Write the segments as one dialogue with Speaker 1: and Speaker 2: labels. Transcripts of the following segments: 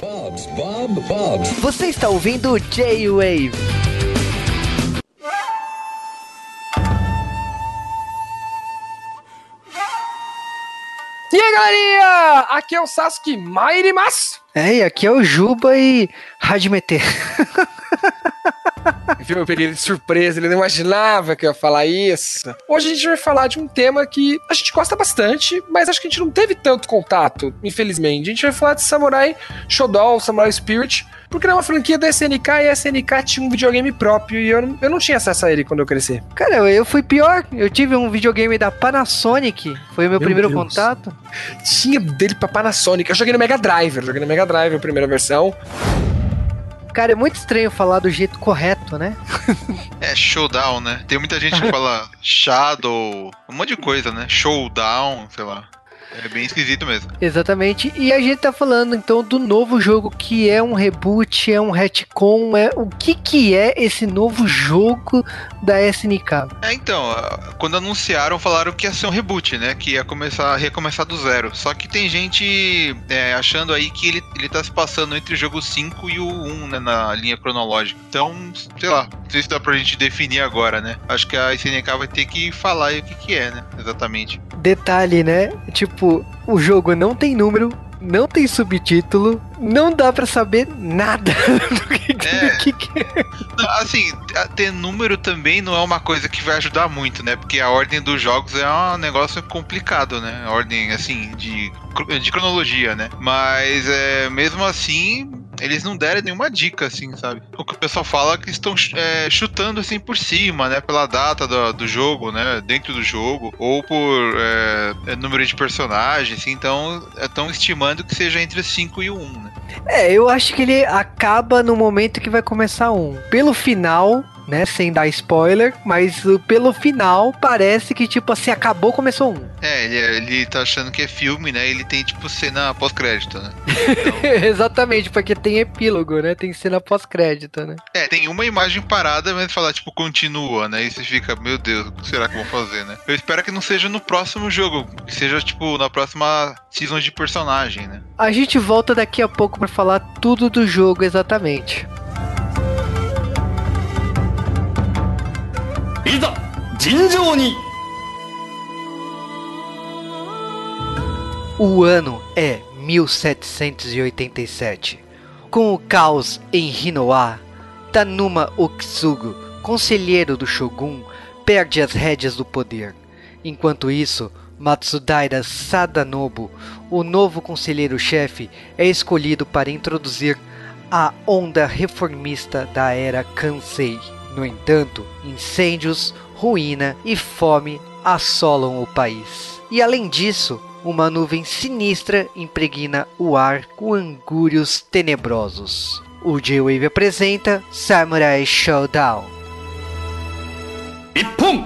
Speaker 1: Bob's, Bob, Bob's.
Speaker 2: Você está ouvindo J-Wave.
Speaker 3: E aí, galerinha! Aqui é o Sasuke Mairimas.
Speaker 2: É, e aqui é o Juba e Radimete.
Speaker 3: Viu? Eu peguei ele de surpresa, ele não imaginava que eu ia falar isso. Hoje a gente vai falar de um tema que a gente gosta bastante, mas acho que a gente não teve tanto contato, infelizmente. A gente vai falar de Samurai Shodown, Samurai Spirit, porque era uma franquia da SNK e a SNK tinha um videogame próprio e eu não, eu não tinha acesso a ele quando eu cresci.
Speaker 2: Cara, eu fui pior. Eu tive um videogame da Panasonic. Foi o meu,
Speaker 3: Meu
Speaker 2: primeiro
Speaker 3: Deus.
Speaker 2: contato.
Speaker 3: Tinha dele pra Panasonic. Eu joguei no Mega Drive, eu joguei no Mega Drive a primeira versão.
Speaker 2: Cara, é muito estranho falar do jeito correto, né?
Speaker 4: É showdown, né? Tem muita gente que fala shadow, um monte de coisa, né? Showdown, sei lá. É bem esquisito mesmo.
Speaker 2: Exatamente. E a gente tá falando então do novo jogo que é um reboot, é um retcon, é o que que é esse novo jogo da SNK?
Speaker 4: É, então, quando anunciaram, falaram que ia ser um reboot, né? Que ia começar, recomeçar do zero. Só que tem gente é, achando aí que ele, ele tá se passando entre o jogo 5 e o 1, né? Na linha cronológica. Então, sei lá, não sei se dá pra gente definir agora, né? Acho que a SNK vai ter que falar aí o que que é, né? Exatamente.
Speaker 2: Detalhe, né? Tipo, o jogo não tem número, não tem subtítulo, não dá pra saber nada do que,
Speaker 4: É.
Speaker 2: do que, que é.
Speaker 4: Assim, ter número também não é uma coisa que vai ajudar muito, né? Porque a ordem dos jogos é um negócio complicado, né? A ordem, assim, de, de cronologia, né? Mas, é, mesmo assim, eles não deram nenhuma dica, assim, sabe? O que o pessoal fala é que estão é, chutando, assim, por cima, né? Pela data do, do jogo, né? Dentro do jogo, ou por é, é, número de personagens, assim, então estão estimando que seja entre o 5 e o 1, né?
Speaker 2: É, eu acho que ele acaba no momento que vai começar um. Pelo final, né? Sem dar spoiler, mas uh, pelo final parece que, tipo assim, acabou, começou um.
Speaker 4: É, ele, ele tá achando que é filme, né? Ele tem, tipo, cena pós-crédito, né?
Speaker 2: Exatamente, porque tem epílogo, né? Tem cena pós-crédito, né?
Speaker 4: É, tem uma imagem parada, mas fala, tipo, continua, né? E você fica, meu Deus, o que será que vão fazer, né? Eu espero que não seja no próximo jogo, que seja, tipo, na próxima season de personagem, né?
Speaker 2: A gente volta daqui a pouco pra falar tudo do jogo exatamente.
Speaker 1: いざ尋常に
Speaker 2: O ano é 1787. Com o caos em Hinoa, Tanuma Okitsugu, conselheiro do Shogun, perde as rédeas do poder. Enquanto isso, Matsudaira Sadanobu, o novo conselheiro-chefe, é escolhido para introduzir a onda reformista da era Kansei. No entanto, incêndios, ruína e fome assolam o país. E além disso, uma nuvem sinistra impregna o ar com angúrios tenebrosos. O J-Wave apresenta Samurai Showdown.
Speaker 1: 一本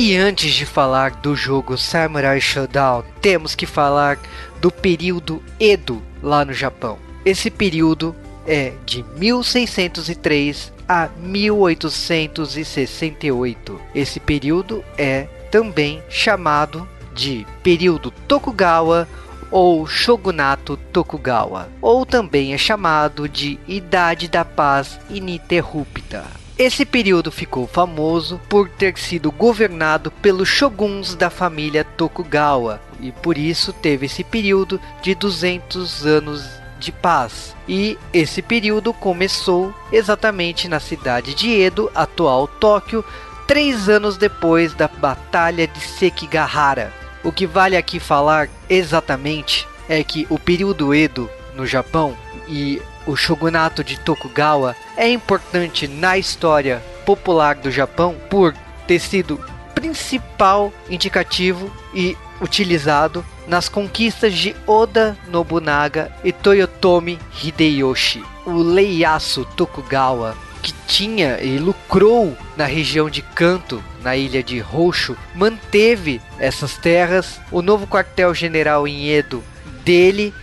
Speaker 2: E antes de falar do jogo Samurai Showdown, temos que falar do período Edo lá no Japão. Esse período é de 1603 a 1868. Esse período é também chamado de período Tokugawa ou Shogunato Tokugawa, ou também é chamado de Idade da Paz Ininterrupta. Esse período ficou famoso por ter sido governado pelos shoguns da família Tokugawa e por isso teve esse período de 200 anos de paz. E esse período começou exatamente na cidade de Edo, atual Tóquio, três anos depois da Batalha de Sekigahara. O que vale aqui falar exatamente é que o período Edo no Japão e o shogunato de Tokugawa é importante na história popular do Japão por ter sido principal indicativo e utilizado nas conquistas de Oda Nobunaga e Toyotomi Hideyoshi. O Ieyasu Tokugawa que tinha e lucrou na região de Kanto, na ilha de Honshu, manteve essas terras. O novo quartel-general em Edo dele,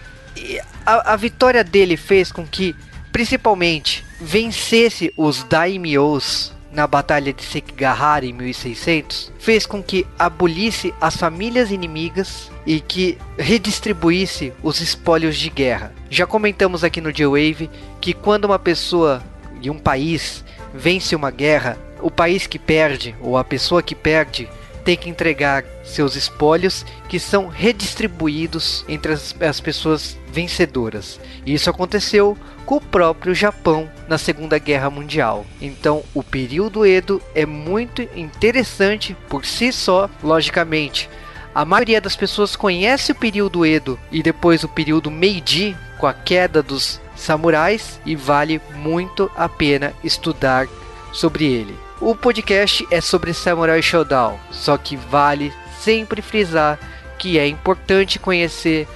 Speaker 2: a, a vitória dele fez com que, principalmente, vencesse os daimyos na Batalha de Sekigahara em 1600 fez com que abolisse as famílias inimigas e que redistribuísse os espólios de guerra. Já comentamos aqui no J-Wave que quando uma pessoa e um país vence uma guerra, o país que perde ou a pessoa que perde tem que entregar seus espólios que são redistribuídos entre as, as pessoas vencedoras. E isso aconteceu com o próprio Japão na Segunda Guerra Mundial. Então, o período Edo é muito interessante por si só, logicamente. A maioria das pessoas conhece o período Edo e depois o período Meiji, com a queda dos samurais, e vale muito a pena estudar sobre ele. O podcast é sobre Samurai Shodown, só que vale sempre frisar que é importante conhecer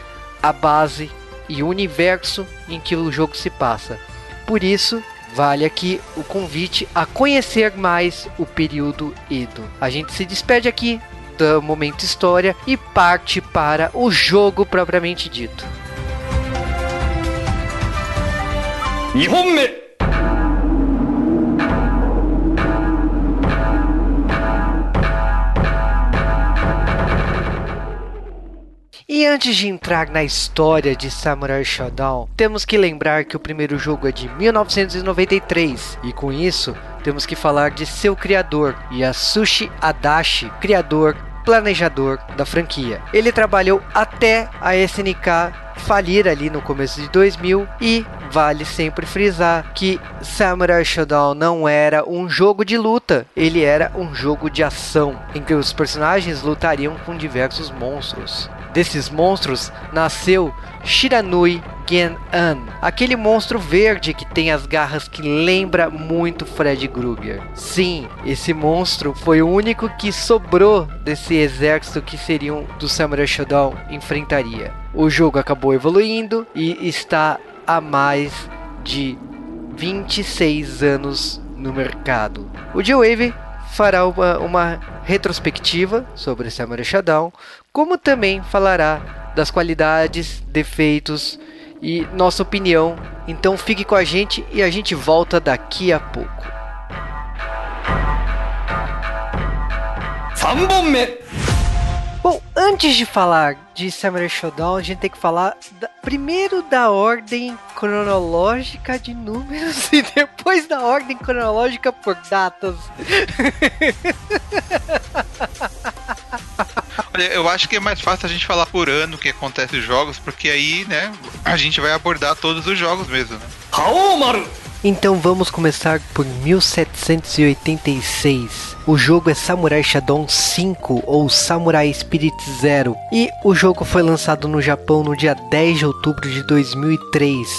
Speaker 2: a base e o universo em que o jogo se passa. Por isso, vale aqui o convite a conhecer mais o período Edo. A gente se despede aqui do momento história e parte para o jogo propriamente dito.
Speaker 1: 2本目
Speaker 2: E antes de entrar na história de Samurai Shodown, temos que lembrar que o primeiro jogo é de 1993 e com isso temos que falar de seu criador, Yasushi Adachi, criador planejador da franquia. Ele trabalhou até a SNK falir ali no começo de 2000 e vale sempre frisar que Samurai Shodown não era um jogo de luta, ele era um jogo de ação em que os personagens lutariam com diversos monstros. Desses monstros nasceu Shiranui Gen-an, aquele monstro verde que tem as garras que lembra muito Fred Krueger. Sim, esse monstro foi o único que sobrou desse exército que seriam do Samurai Shodown enfrentaria. O jogo acabou evoluindo e está há mais de 26 anos no mercado. O J-Wave fará uma, uma retrospectiva sobre Samurai Shodown, como também falará das qualidades, defeitos e nossa opinião. Então fique com a gente e a gente volta daqui a pouco.
Speaker 1: 3本目
Speaker 2: Bom, antes de falar de Samurai Shodown, a gente tem que falar da- primeiro da ordem cronológica de números e depois da ordem cronológica por datas.
Speaker 4: Olha, eu acho que é mais fácil a gente falar por ano que acontece os jogos, porque aí, né, a gente vai abordar todos os jogos mesmo, né?
Speaker 1: Raul, Maru!
Speaker 2: Então vamos começar por 1786. O jogo é Samurai Shodown 5 ou Samurai Spirit Zero e o jogo foi lançado no Japão no dia 10 de outubro de 2003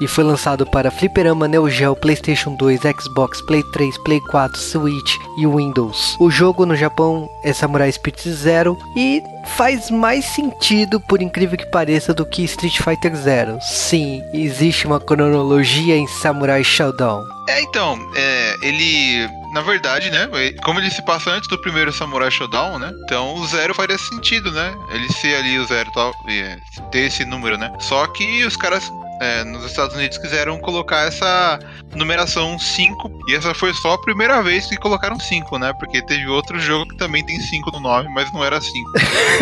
Speaker 2: e foi lançado para Fliperama, Neo Geo, PlayStation 2, Xbox, Play 3, Play 4, Switch e Windows. O jogo no Japão é Samurai Spirit Zero e faz mais sentido, por incrível que pareça, do que Street Fighter Zero. Sim, existe uma cronologia em Samurai Shodown.
Speaker 4: É, então, é, ele. Na verdade, né? Como ele se passa antes do primeiro Samurai Shodown, né? Então o zero faria sentido, né? Ele ser ali o zero tal, é, ter esse número, né? Só que os caras é, nos Estados Unidos quiseram colocar essa numeração 5. E essa foi só a primeira vez que colocaram 5, né? Porque teve outro jogo que também tem 5 no nome, mas não era 5.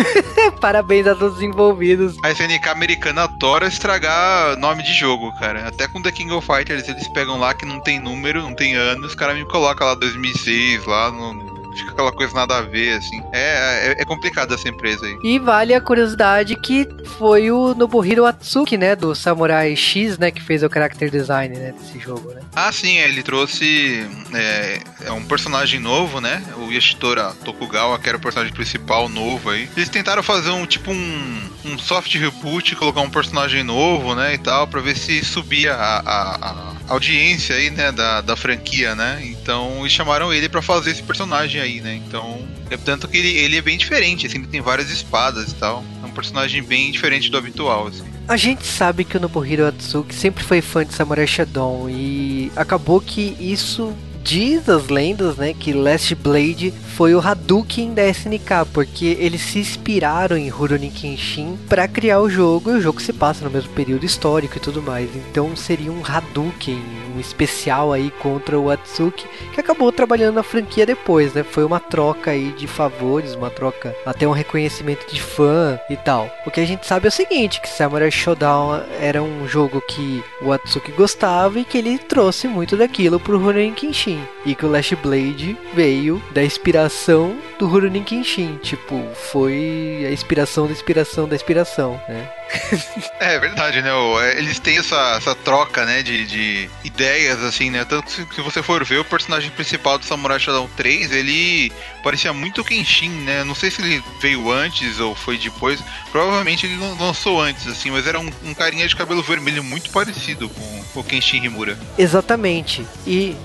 Speaker 2: Parabéns a todos os envolvidos.
Speaker 4: A SNK americana adora estragar nome de jogo, cara. Até com The King of Fighters eles pegam lá que não tem número, não tem ano, os caras me colocam lá 2006, lá no. Fica aquela coisa nada a ver, assim. É, é, é complicado essa empresa aí.
Speaker 2: E vale a curiosidade que foi o Nobuhiro Atsuki, né, do Samurai X, né, que fez o character design, né, desse jogo, né?
Speaker 4: Ah, sim, ele trouxe é, é um personagem novo, né? O Yashitora Tokugawa, que era o personagem principal novo aí. Eles tentaram fazer um tipo um, um soft reboot, colocar um personagem novo, né? E tal, pra ver se subia a, a, a audiência aí, né? Da, da franquia, né? Então chamaram ele pra fazer esse personagem aí, né? Então. É tanto que ele, ele é bem diferente, assim, ele tem várias espadas e tal. É um personagem bem diferente do habitual, assim.
Speaker 2: A gente sabe que o Nobuhiro Atsuki sempre foi fã de Samurai Shodown e acabou que isso diz as lendas, né, que Last Blade foi o Hadouken da SNK, porque eles se inspiraram em Rurouni Kenshin para criar o jogo, e o jogo se passa no mesmo período histórico e tudo mais. Então seria um Hadouken, especial aí contra o Atsuki, que acabou trabalhando na franquia depois, né? Foi uma troca aí de favores, uma troca, até um reconhecimento de fã e tal. O que a gente sabe é o seguinte, que Samurai Showdown era um jogo que o Atsuki gostava e que ele trouxe muito daquilo pro Rurouni Kenshin. E que o Last Blade veio da inspiração do Rurouni Kenshin, tipo, foi a inspiração da inspiração da inspiração, né?
Speaker 4: É verdade, né? é, Eles têm essa, essa troca, né? De, de ideias, assim, né? Tanto que se, você for ver o personagem principal do Samurai Shodown 3, ele parecia muito Kenshin, né? Não sei se ele veio antes ou foi depois. Provavelmente ele lan- lançou antes, assim, mas era um, um carinha de cabelo vermelho muito parecido com, com o Kenshin Himura.
Speaker 2: Exatamente. E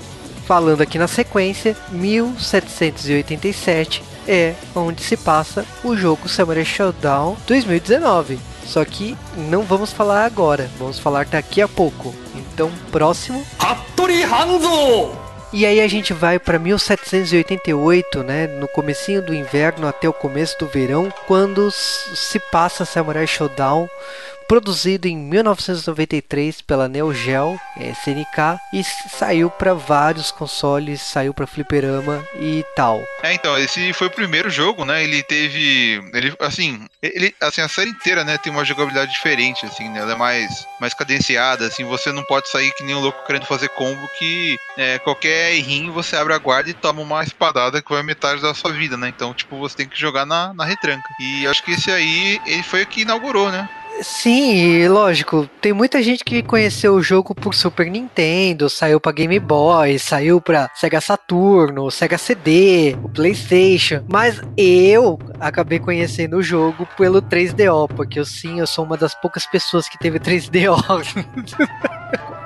Speaker 2: falando aqui na sequência, 1787 é onde se passa o jogo Samurai Showdown 2019. Só que não vamos falar agora, vamos falar daqui a pouco. Então, próximo.
Speaker 1: Hattori Hanzo!
Speaker 2: E aí a gente vai para 1788, né, no comecinho do inverno até o começo do verão, quando se passa Samurai Shodown, produzido em 1993 pela Neo Geo SNK e s- saiu para vários consoles, saiu para fliperama e tal.
Speaker 4: É, então, esse foi o primeiro jogo, né? Ele teve. Ele, assim, ele, assim, a série inteira, né, tem uma jogabilidade diferente, assim, né? Ela é mais, mais cadenciada, assim, você não pode sair que nem um louco querendo fazer combo que é, qualquer errinho você abre a guarda e toma uma espadada que vai metade da sua vida, né? Então, tipo, você tem que jogar na, na retranca. E acho que esse aí, ele foi o que inaugurou, né?
Speaker 2: Sim, lógico, tem muita gente que conheceu o jogo por Super Nintendo, saiu pra Game Boy, saiu pra Sega Saturno, Sega CD, o PlayStation, mas eu acabei conhecendo o jogo pelo 3DO, porque eu sim, eu sou uma das poucas pessoas que teve 3DO.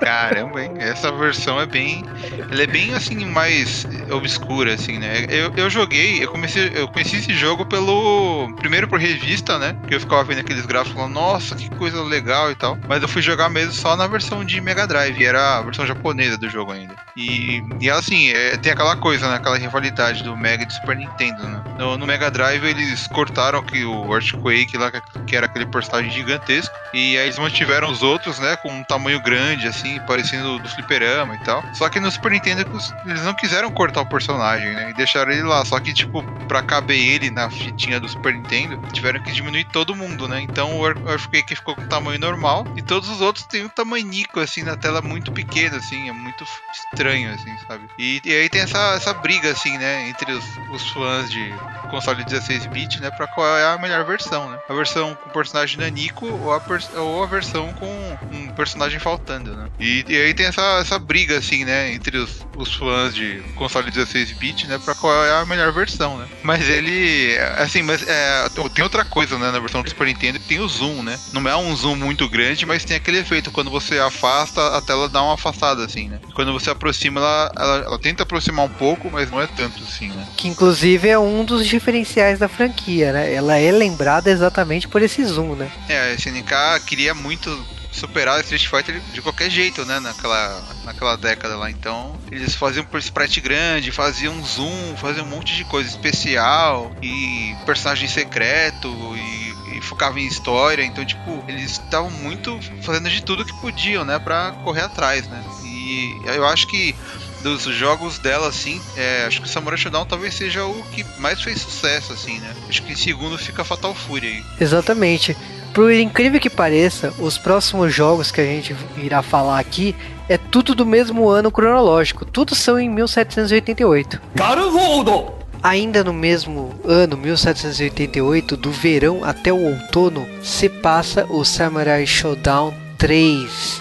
Speaker 4: Caramba, hein? Essa versão é bem. Ela é bem assim, mais obscura, assim, né? Eu, eu joguei, eu comecei, eu conheci esse jogo pelo. Primeiro por revista, né? Que eu ficava vendo aqueles gráficos falando, nossa, que coisa legal e tal. Mas eu fui jogar mesmo só na versão de Mega Drive, era a versão japonesa do jogo ainda. E, e assim, é, tem aquela coisa, né? Aquela rivalidade do Mega e do Super Nintendo, né? No, no Mega Drive eles cortaram que o Earthquake lá, que era aquele personagem gigantesco. E aí eles mantiveram os outros, né? Com um tamanho grande, assim, parecendo do fliperama e tal. Só que no Super Nintendo eles não quiseram cortar o personagem, né? E deixaram ele lá. Só que, tipo, pra caber ele na fitinha do Super Nintendo, tiveram que diminuir todo mundo, né? Então o Earth- Earthquake ficou com tamanho normal. E todos os outros têm um tamanhico, assim, na tela muito pequeno, assim. É muito estranho, assim, sabe? E, e aí tem essa, essa briga, assim, né? Entre os, os fãs de console 16-bit, né? Pra qual é a melhor versão, né? A versão com personagem nanico ou a, ou a versão com um personagem faltando, né? E, e aí tem essa, essa briga, assim, né? Entre os, os fãs de console 16-bit, né? Pra qual é a melhor versão, né? Mas ele, assim, mas é, tem outra coisa, né? Na versão do Super Nintendo que tem o zoom, né? Não é um zoom muito grande, mas tem aquele efeito. Quando você afasta, a tela dá uma afastada, assim, né? Quando você aproxima, ela, ela, ela tenta aproximar um pouco, mas não é tanto, assim, né?
Speaker 2: que inclusive é um dos diferenciais da franquia, né? Ela é lembrada exatamente por esse zoom, né?
Speaker 4: É, a SNK queria muito superar Street Fighter de qualquer jeito, né, naquela, naquela década lá. Então, eles faziam por sprite grande, faziam zoom, faziam um monte de coisa especial e personagem secreto e, e focava em história. Então, tipo, eles estavam muito fazendo de tudo que podiam, né, pra correr atrás, né. E eu acho que dos jogos dela, assim, é, acho que Samurai Shodown talvez seja o que mais fez sucesso, assim, né. Acho que em segundo fica Fatal Fury aí.
Speaker 2: Exatamente por incrível que pareça, os próximos jogos que a gente irá falar aqui é tudo do mesmo ano cronológico. Tudo são em 1788.
Speaker 1: Garvoldo!
Speaker 2: Ainda no mesmo ano, 1788, do verão até o outono, se passa o Samurai Showdown 3,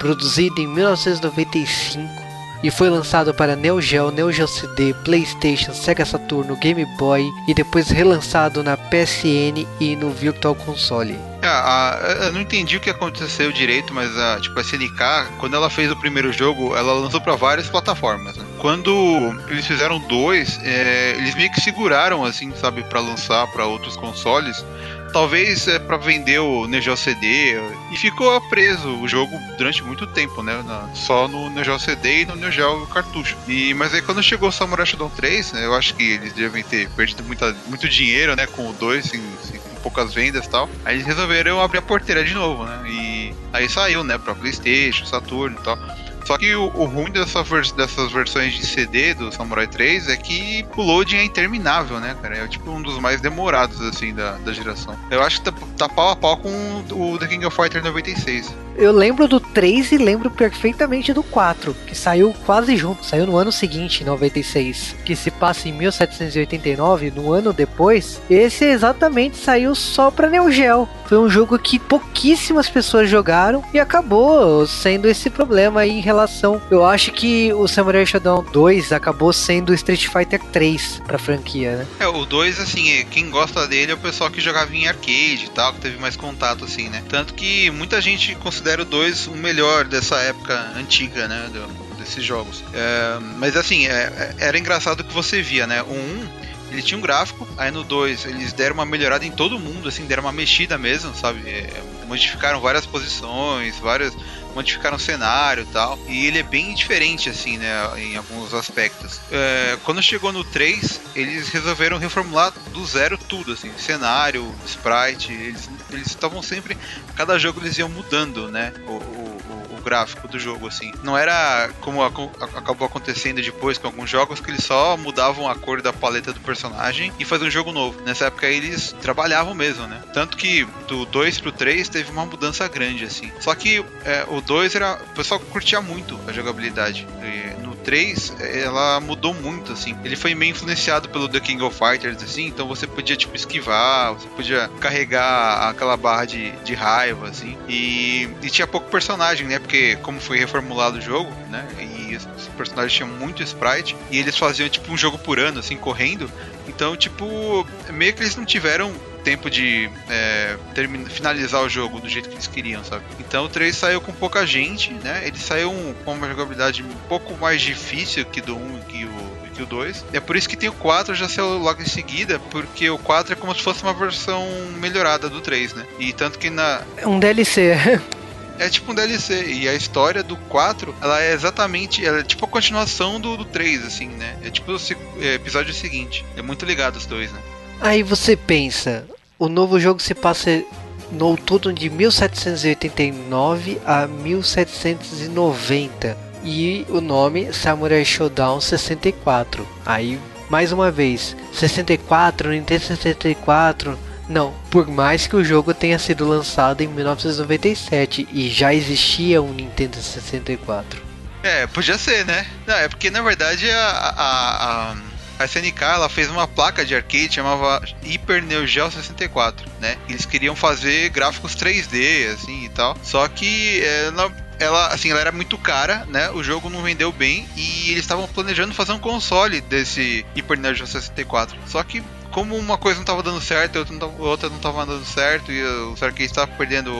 Speaker 2: produzido em 1995 e foi lançado para Neo Geo, Neo Geo CD, PlayStation, Sega Saturno, Game Boy e depois relançado na PSN e no Virtual Console.
Speaker 4: Ah, eu não entendi o que aconteceu direito, mas a, tipo, a SNK, quando ela fez o primeiro jogo, ela lançou para várias plataformas, né? quando eles fizeram dois, é, eles meio que seguraram, assim, sabe, para lançar para outros consoles. Talvez é, para vender o Neo CD e ficou preso o jogo durante muito tempo, né? Na, só no Neo CD e no Neo Geo cartucho. E, mas aí quando chegou o Samurai Shodown 3, né, eu acho que eles devem ter perdido muita, muito dinheiro, né, com o 2, assim, com poucas vendas e tal. Aí eles resolveram abrir a porteira de novo, né? E aí saiu, né, pra Playstation, Saturn e tal. Só que o, o ruim dessa vers dessas versões de CD do Samurai 3 é que o loading é interminável, né, cara? É tipo um dos mais demorados, assim, da, da geração. Eu acho que tá, tá pau a pau com o The King of Fighters 96.
Speaker 2: Eu lembro do 3 e lembro perfeitamente do 4, que saiu quase junto, saiu no ano seguinte, em 96, que se passa em 1789, no ano depois. Esse exatamente saiu só pra Neo Geo. Foi um jogo que pouquíssimas pessoas jogaram e acabou sendo esse problema aí em relação. Eu acho que o Samurai Shodown 2 acabou sendo Street Fighter 3 pra franquia, né?
Speaker 4: É, o 2, assim, quem gosta dele é o pessoal que jogava em arcade e tal, que teve mais contato, assim, né? Tanto que muita gente considera o 2 o melhor dessa época antiga, né? Do, desses jogos. É, mas assim, é, era engraçado que você via, né? O 1 ele tinha um gráfico, aí no 2 eles deram uma melhorada em todo mundo, assim, deram uma mexida mesmo, sabe? É, modificaram várias posições, várias modificaram o cenário e tal. E ele é bem diferente, assim, né? Em alguns aspectos. É, quando chegou no 3, eles resolveram reformular do zero tudo, assim. Cenário, sprite, eles estavam sempre. Cada jogo eles iam mudando, né? O, o, gráfico do jogo, assim. Não era como acabou acontecendo depois com alguns jogos que eles só mudavam a cor da paleta do personagem e faziam um jogo novo. Nessa época eles trabalhavam mesmo, né? Tanto que do 2 pro 3 teve uma mudança grande, assim. Só que é, o 2 era. O pessoal curtia muito a jogabilidade. E no 3, ela mudou muito, assim. Ele foi meio influenciado pelo The King of Fighters, assim. Então você podia, tipo, esquivar, você podia carregar aquela barra de, de raiva, assim. E, e tinha pouco personagem, né? Porque como foi reformulado o jogo, né? E os personagens tinham muito sprite e eles faziam tipo um jogo por ano, assim, correndo. Então, tipo, meio que eles não tiveram tempo de é, terminar, finalizar o jogo do jeito que eles queriam, sabe? Então o 3 saiu com pouca gente, né? Ele saiu com uma jogabilidade um pouco mais difícil que do 1 e que o que o 2. É por isso que tem o 4 já saiu logo em seguida, porque o 4 é como se fosse uma versão melhorada do 3, né? E tanto que na.
Speaker 2: É um DLC.
Speaker 4: é tipo um DLC. E a história do 4, ela é exatamente. Ela é tipo a continuação do, do 3, assim, né? É tipo o é, episódio seguinte. É muito ligado os dois, né?
Speaker 2: Aí você pensa, o novo jogo se passa no outono de 1789 a 1790. E o nome Samurai Showdown 64. Aí, mais uma vez, 64, Nintendo 64 não, por mais que o jogo tenha sido lançado em 1997 e já existia um Nintendo 64.
Speaker 4: É, podia ser, né? Não, é porque na verdade a, a, a, a SNK ela fez uma placa de arcade chamava Hyper Neo Geo 64, né? Eles queriam fazer gráficos 3D assim e tal. Só que é, ela, assim, ela era muito cara, né? O jogo não vendeu bem e eles estavam planejando fazer um console desse Hyper Geo 64. Só que como uma coisa não estava dando certo, outra não tava, outra não tava dando certo e os arcades estavam perdendo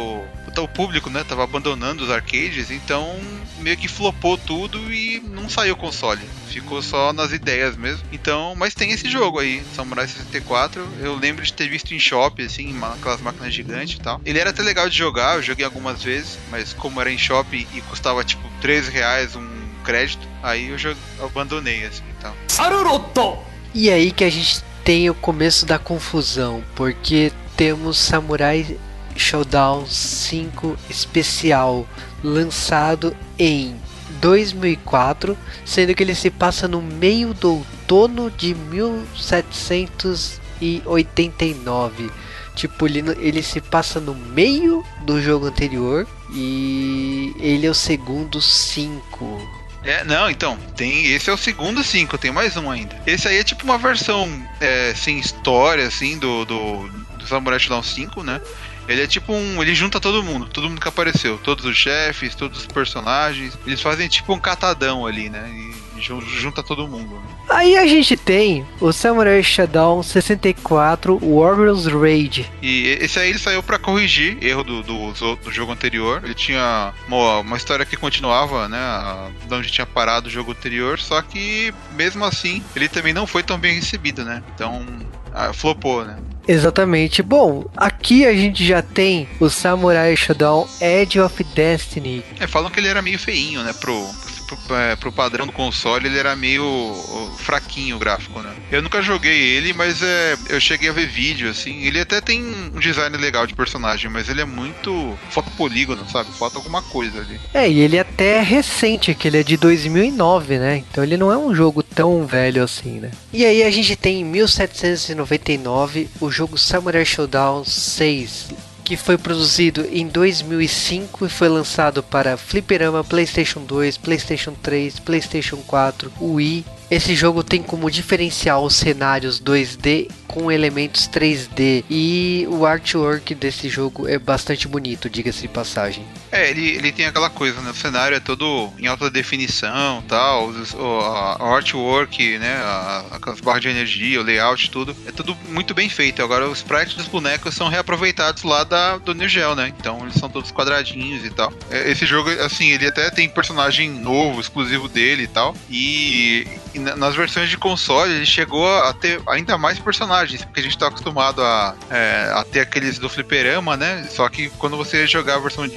Speaker 4: o público, né? Tava abandonando os arcades, então meio que flopou tudo e não saiu o console. Ficou só nas ideias mesmo. Então, mas tem esse jogo aí, Samurai 64. Eu lembro de ter visto em shopping, assim, aquelas máquinas gigantes e tal. Ele era até legal de jogar, eu joguei algumas vezes, mas como era em shopping e custava tipo 13 reais um crédito, aí eu, já abandonei assim e tal.
Speaker 2: E aí que a gente tem o começo da confusão, porque temos Samurai Showdown 5 especial lançado em 2004, sendo que ele se passa no meio do outono de 1789. Tipo, ele, ele se passa no meio do jogo anterior e ele é o segundo 5.
Speaker 4: É, não, então, tem. Esse é o segundo 5, tem mais um ainda. Esse aí é tipo uma versão é, sem história, assim, do, do, do Samurai Shodown 5, né? Ele é tipo um. Ele junta todo mundo, todo mundo que apareceu. Todos os chefes, todos os personagens. Eles fazem tipo um catadão ali, né? E junta todo mundo. Né?
Speaker 2: Aí a gente tem o Samurai Shodown 64 Warriors Raid.
Speaker 4: E esse aí ele saiu para corrigir erro do, do, do, jogo anterior. Ele tinha uma, uma história que continuava, né? De onde tinha parado o jogo anterior, só que mesmo assim ele também não foi tão bem recebido, né? Então ah, flopou, né?
Speaker 2: Exatamente. Bom, aqui a gente já tem o Samurai Shodown Edge of Destiny.
Speaker 4: É, falam que ele era meio feinho, né, pro, pro, é, pro padrão do console, ele era meio fraquinho o gráfico, né? Eu nunca joguei ele, mas é, eu cheguei a ver vídeo, assim. Ele até tem um design legal de personagem, mas ele é muito foto polígono, sabe? Falta alguma coisa ali.
Speaker 2: É, e ele é até recente, que ele é de 2009, né? Então ele não é um jogo tão velho assim, né? E aí a gente tem em 1799 o jogo Samurai Showdown 6, que foi produzido em 2005 e foi lançado para Fliperama, PlayStation 2, PlayStation 3, PlayStation 4, Wii esse jogo tem como diferencial os cenários 2D com elementos 3D e o artwork desse jogo é bastante bonito, diga-se de passagem.
Speaker 4: É, ele, ele tem aquela coisa, né? O cenário é todo em alta definição, tal, o, a, artwork, né? A, as barras de energia, o layout, tudo é tudo muito bem feito. Agora os sprites dos bonecos são reaproveitados lá da do New Geo, né? Então eles são todos quadradinhos e tal. É, esse jogo, assim, ele até tem personagem novo, exclusivo dele e tal. E nas versões de console ele chegou a ter ainda mais personagens, porque a gente tá acostumado a, é, a ter aqueles do fliperama, né? Só que quando você jogar a versão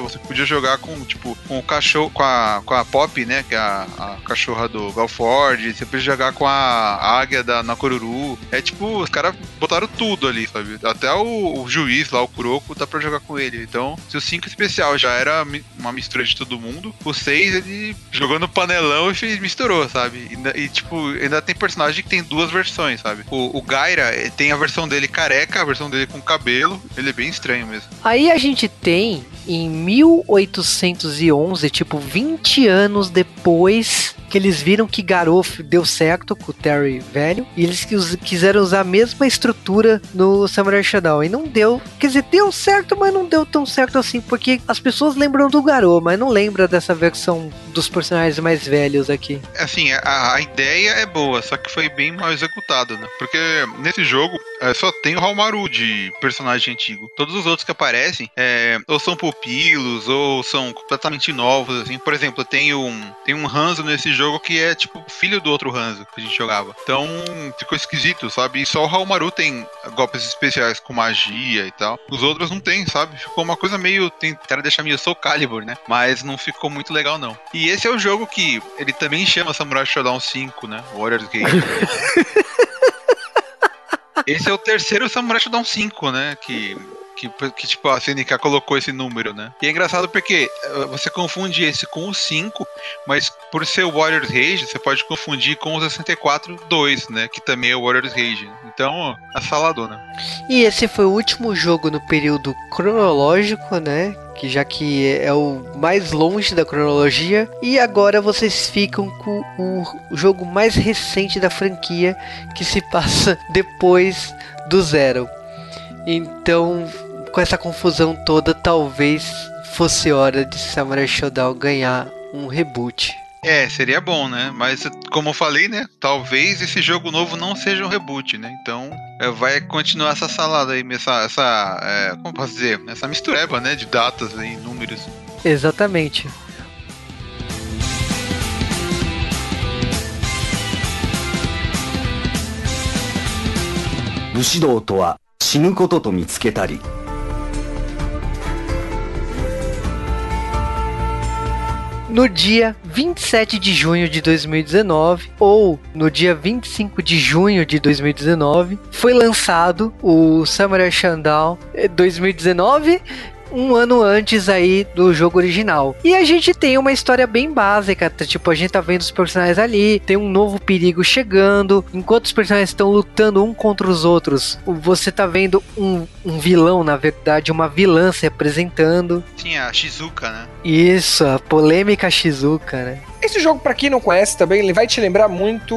Speaker 4: você podia jogar com, tipo, com o cachorro, com a, com a Pop, né? Que é a, a cachorra do Galford, você podia jogar com a águia da Nakoruru. É tipo, os caras botaram tudo ali, sabe? Até o, o, juiz lá, o Kuroko, dá pra jogar com ele. Então, se o 5 especial já era uma mistura de todo mundo, o 6 ele jogou no panelão e misturou, sabe? E, e, tipo, ainda tem personagem que tem duas versões, sabe? O, o Gaira eh, tem a versão dele careca, a versão dele com cabelo. Ele é bem estranho mesmo.
Speaker 2: Aí a gente tem em 1811, tipo 20 anos depois que eles viram que Garof deu certo com o Terry velho e eles quiseram usar a mesma estrutura no Samurai Shodown e não deu, quer dizer, deu certo, mas não deu tão certo assim, porque as pessoas lembram do Garou, mas não lembram dessa versão dos personagens mais velhos aqui.
Speaker 4: Assim, a, a ideia é boa, só que foi bem mal executado, né? Porque nesse jogo é, só tem o Halmaru de personagem antigo. Todos os outros que aparecem é, ou são pupilos ou são completamente novos, assim. Por exemplo, tem um, tem um Hanzo nesse jogo que é tipo filho do outro Hanzo que a gente jogava. Então ficou esquisito, sabe? E só o Halmaru tem golpes especiais com magia e tal. Os outros não tem, sabe? Ficou uma coisa meio. Tentaram deixar meio Soul Calibur, né? Mas não ficou muito legal, não. E esse é o jogo que ele também chama Samurai Shodown 5, né? Warriors Game. Esse é o terceiro Samurai Shodown 5, né? Que que, que, tipo, a CNK colocou esse número, né? E é engraçado porque eh, você confunde esse com o 5, mas por ser o Warriors Rage, você pode confundir com o 64-2, né? Que também é o Warriors Rage. Então, a saladona.
Speaker 2: E esse foi o último jogo no período cronológico, né? que já que é o mais longe da cronologia e agora vocês ficam com o jogo mais recente da franquia que se passa depois do zero. Então, com essa confusão toda, talvez fosse hora de Samurai Shodown ganhar um reboot.
Speaker 4: É, seria bom, né? Mas como eu falei, né? Talvez esse jogo novo não seja um reboot, né? Então é, vai continuar essa salada aí, essa, essa é, como posso dizer, essa mistureba, né? De datas e números.
Speaker 2: Exatamente. 武士道とは死ぬことと見つけたり no dia 27 de junho de 2019 ou no dia 25 de junho de 2019 foi lançado o Samurai Shodown 2019 um ano antes aí do jogo original. E a gente tem uma história bem básica, tipo, a gente tá vendo os personagens ali, tem um novo perigo chegando, enquanto os personagens estão lutando um contra os outros, você tá vendo um, um vilão, na verdade, uma vilã se apresentando.
Speaker 4: Sim, a Shizuka, né?
Speaker 2: Isso, a polêmica Shizuka, né?
Speaker 3: Esse jogo, para quem não conhece também, ele vai te lembrar muito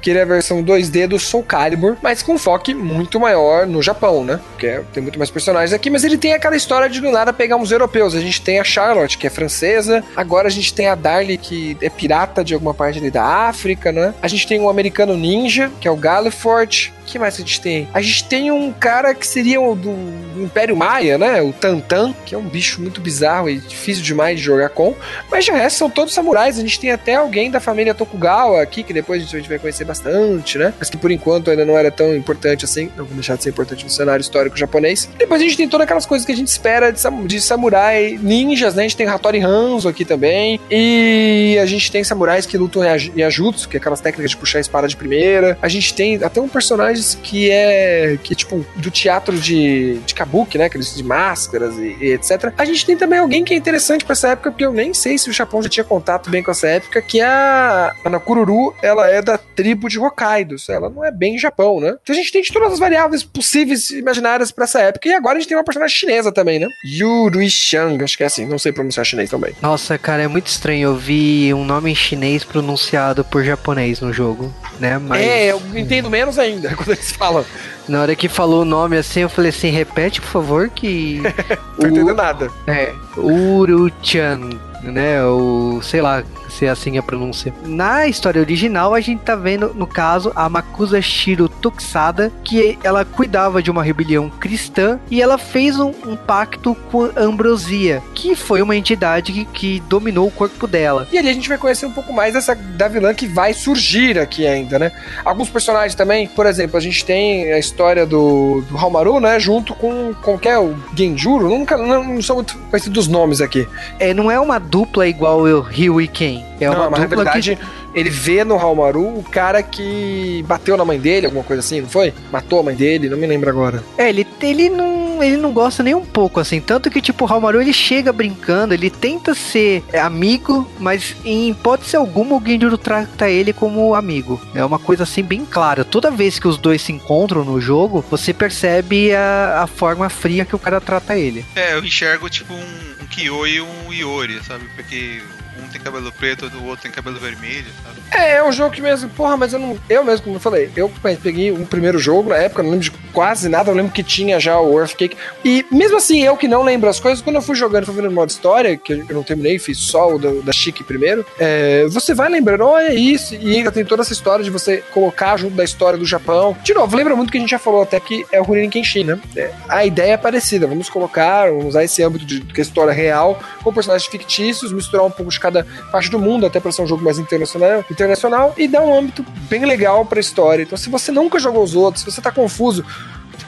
Speaker 3: que ele é a versão 2D do Soul Calibur, mas com foco muito maior no Japão, né? Porque tem muito mais personagens aqui, mas ele tem aquela história de do nada pegar uns europeus. A gente tem a Charlotte, que é francesa, agora a gente tem a Darlie, que é pirata de alguma parte ali da África, né? A gente tem um americano ninja, que é o Galifort, que mais a gente tem? A gente tem um cara que seria o do Império Maia, né? O Tantan, que é um bicho muito bizarro e difícil demais de jogar com. Mas de resto são todos samurais. A gente tem até alguém da família Tokugawa aqui, que depois a gente vai conhecer bastante, né? Mas que por enquanto ainda não era tão importante assim. Não vou deixar de ser importante no cenário histórico japonês. Depois a gente tem todas aquelas coisas que a gente espera de, de samurai ninjas, né? A gente tem Hattori Hanzo aqui também. E a gente tem samurais que lutam Yajutsu, que é aquelas técnicas de puxar a espada de primeira. A gente tem até um personagem que é que tipo do teatro de, de kabuki, né, aqueles de máscaras e, e, etc. A gente tem também alguém que é interessante para essa época, porque eu nem sei se o Japão já tinha contato bem com essa época, que a Ana Kururu, ela é da tribo de Hokkaido, ela não é bem Japão, né? Então a gente tem de todas as variáveis possíveis e imaginárias para essa época. E agora a gente tem uma personagem chinesa também, né? Yuri Shang, acho que é assim, não sei pronunciar chinês também.
Speaker 2: Nossa, cara, é muito estranho ouvir um nome em chinês pronunciado por japonês no jogo, né?
Speaker 3: Mas... É, eu entendo menos ainda quando eles falam.
Speaker 2: Na hora que falou o nome assim, eu falei assim, repete, por favor, que.
Speaker 3: Não entendo nada.
Speaker 2: É. Uru-chan, né? O. sei lá, se é assim a pronúncia. Na história original, a gente tá vendo, no caso, a Makusa Shiro Tokusada, que ela cuidava de uma rebelião cristã e ela fez um, um pacto com Ambrosia, que foi uma entidade que, que, dominou o corpo dela.
Speaker 3: E ali a gente vai conhecer um pouco mais dessa da vilã que vai surgir aqui ainda, né? Alguns personagens também, por exemplo, a gente tem a história do, do né? Junto com, que é o Genjuro, nunca não, não sou muito conhecido dos nomes aqui.
Speaker 2: É, não é uma dupla igual o Ryu e Ken. É
Speaker 3: uma não, mas na verdade que... ele vê no Halmaru o cara que bateu na mãe dele, alguma coisa assim, não foi? Matou a mãe dele, não me lembro agora.
Speaker 2: É, ele, ele não ele não gosta nem um pouco assim, tanto que tipo o Halmaru ele chega brincando, ele tenta ser amigo, mas em hipótese alguma o Genjuro trata ele como amigo. É uma coisa assim bem clara. Toda vez que os dois se encontram no jogo, você percebe a, a forma fria que o cara trata ele.
Speaker 4: É, eu enxergo tipo um, um Kyo e um Iori, sabe? Porque um tem cabelo preto, o outro tem cabelo vermelho, sabe?
Speaker 3: É, é um jogo que mesmo, porra, mas eu não. Eu mesmo, como eu falei, eu peguei um primeiro jogo na época, não lembro de quase nada, eu lembro que tinha já o Earthquake. E mesmo assim, eu que não lembro as coisas, quando eu fui jogando, fui vendo modo história, que eu não terminei, fiz só o da, Chique primeiro, é, você vai lembrando, olha isso, e ainda tem toda essa história de você colocar junto da história do Japão. De novo, lembra muito que a gente já falou até que é o Rurouni Kenshin, né? É, a ideia é parecida, vamos colocar, vamos usar esse âmbito de, de história real com personagens fictícios, misturar um pouco de cada parte do mundo, até para ser um jogo mais internacional, internacional e dar um âmbito bem legal para a história. Então, se você nunca jogou os outros, se você tá confuso,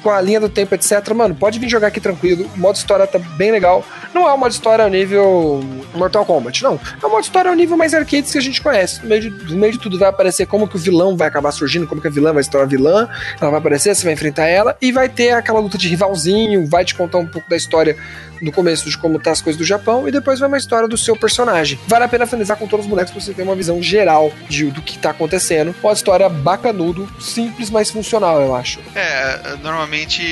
Speaker 3: com a linha do tempo, etc. Mano, pode vir jogar aqui tranquilo. O modo história tá bem legal. Não é um modo história ao nível Mortal Kombat, não. É um modo história ao nível mais arcades que a gente conhece. No meio, de, no meio de tudo vai aparecer como que o vilão vai acabar surgindo, como que a vilã vai se tornar vilã. Ela vai aparecer, você vai enfrentar ela. E vai ter aquela luta de rivalzinho, vai te contar um pouco da história no começo de como tá as coisas do Japão e depois vai uma história do seu personagem. Vale a pena finalizar com todos os bonecos pra você ter uma visão geral de, do que tá acontecendo. Uma história bacanudo, simples, mas funcional, eu acho.
Speaker 4: É, normalmente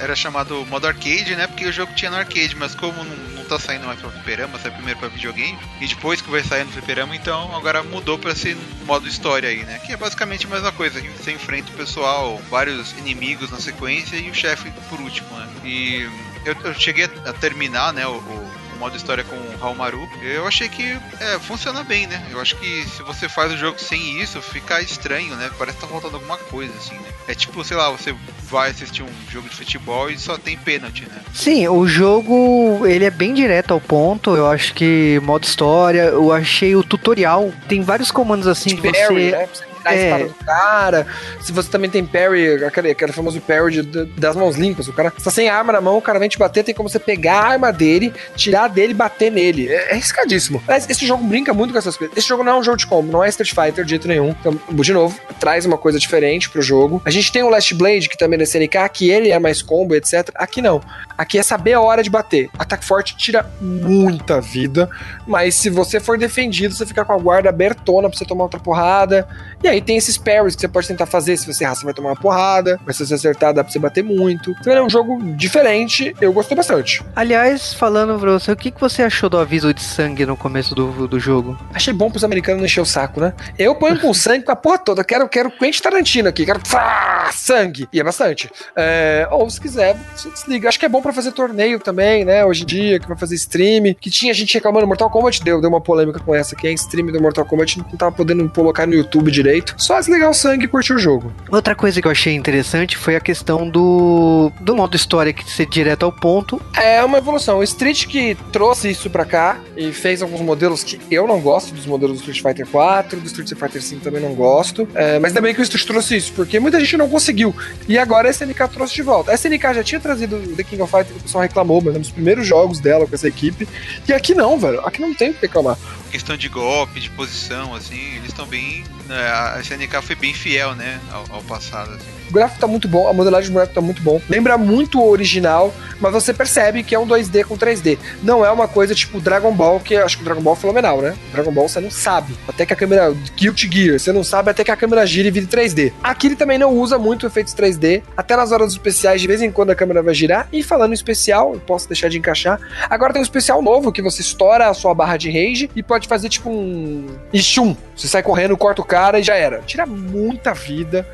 Speaker 4: era chamado modo arcade, né? Porque o jogo tinha no arcade, mas como não, não tá saindo mais pra fliperama, sai primeiro pra videogame, e depois que vai sair no fliperama, então agora mudou pra ser modo história aí, né? Que é basicamente a mesma coisa, você enfrenta o pessoal, vários inimigos na sequência e o chefe por último, né? E eu, eu cheguei a terminar, né, o, o modo história com o Haomaru, eu achei que é, funciona bem, né? Eu acho que se você faz o jogo sem isso, fica estranho, né? Parece que tá faltando alguma coisa, assim, né? É tipo, sei lá, você vai assistir um jogo de futebol e só tem pênalti, né?
Speaker 2: Sim, o jogo, ele é bem direto ao ponto, eu acho que modo história, eu achei o tutorial, tem vários comandos assim que você... Né?
Speaker 3: A é. espada do cara. Se você também tem parry, aquele, aquele famoso parry de, das mãos limpas, o cara está sem arma na mão, o cara vem te bater, tem como você pegar a arma dele, tirar dele e bater nele. É, é arriscadíssimo. Mas esse jogo brinca muito com essas coisas. Esse jogo não é um jogo de combo, não é Street Fighter de jeito nenhum. Então, de novo, traz uma coisa diferente pro jogo. A gente tem o Last Blade, que também é da SNK, que ele é mais combo, etc. Aqui não. Aqui é saber a hora de bater. Ataque forte tira muita vida, mas se você for defendido, você fica com a guarda abertona pra você tomar outra porrada. E aí tem esses parries que você pode tentar fazer. Se você errar, você vai tomar uma porrada. Mas se você acertar, dá pra você bater muito. Então ele é um jogo diferente. Eu gostei bastante.
Speaker 2: Aliás, falando pra você, o que, que você achou do aviso de sangue no começo do, do jogo?
Speaker 3: Achei bom pros americanos não encher o saco, né? Eu ponho com sangue com a porra toda. Quero, quero Quentin Tarantino aqui. Quero fá, sangue. E é bastante. É, ou se quiser, você desliga. Acho que é bom pra fazer torneio também, né? Hoje em dia, que vai fazer stream. Que tinha gente reclamando. Mortal Kombat deu, deu uma polêmica com essa. Que é stream do Mortal Kombat não tava podendo colocar no YouTube direito. Só desligar o sangue e curtir o jogo.
Speaker 2: Outra coisa que eu achei interessante foi a questão do, do modo história que ser direto ao ponto.
Speaker 3: É uma evolução. O Street que trouxe isso pra cá e fez alguns modelos que eu não gosto, dos modelos do Street Fighter 4, do Street Fighter 5 também não gosto. É, mas bem que o Street trouxe isso, porque muita gente não conseguiu. E agora a SNK trouxe de volta. A SNK já tinha trazido o The King of Fighters, o pessoal reclamou, mas é um dos primeiros jogos dela com essa equipe. E aqui não, velho. Aqui não tem o que reclamar.
Speaker 4: Questão de golpe, de posição, assim, eles estão bem. né, A SNK foi bem fiel, né, ao, ao passado. Assim.
Speaker 3: O gráfico tá muito bom, a modelagem do boneco tá muito bom. Lembra muito o original, mas você percebe que é um 2D com 3D. Não é uma coisa tipo Dragon Ball, que acho que o Dragon Ball é fenomenal, né? Dragon Ball você não sabe. Até que a câmera. Guilty Gear, você não sabe até que a câmera gira e vira 3D. Aqui ele também não usa muito efeitos 3D. Até nas horas especiais, de vez em quando a câmera vai girar. E falando em especial, eu posso deixar de encaixar. Agora tem um especial novo que você estoura a sua barra de rage e pode fazer tipo um. Ishum. Você sai correndo, corta o cara e já era. Tira muita vida.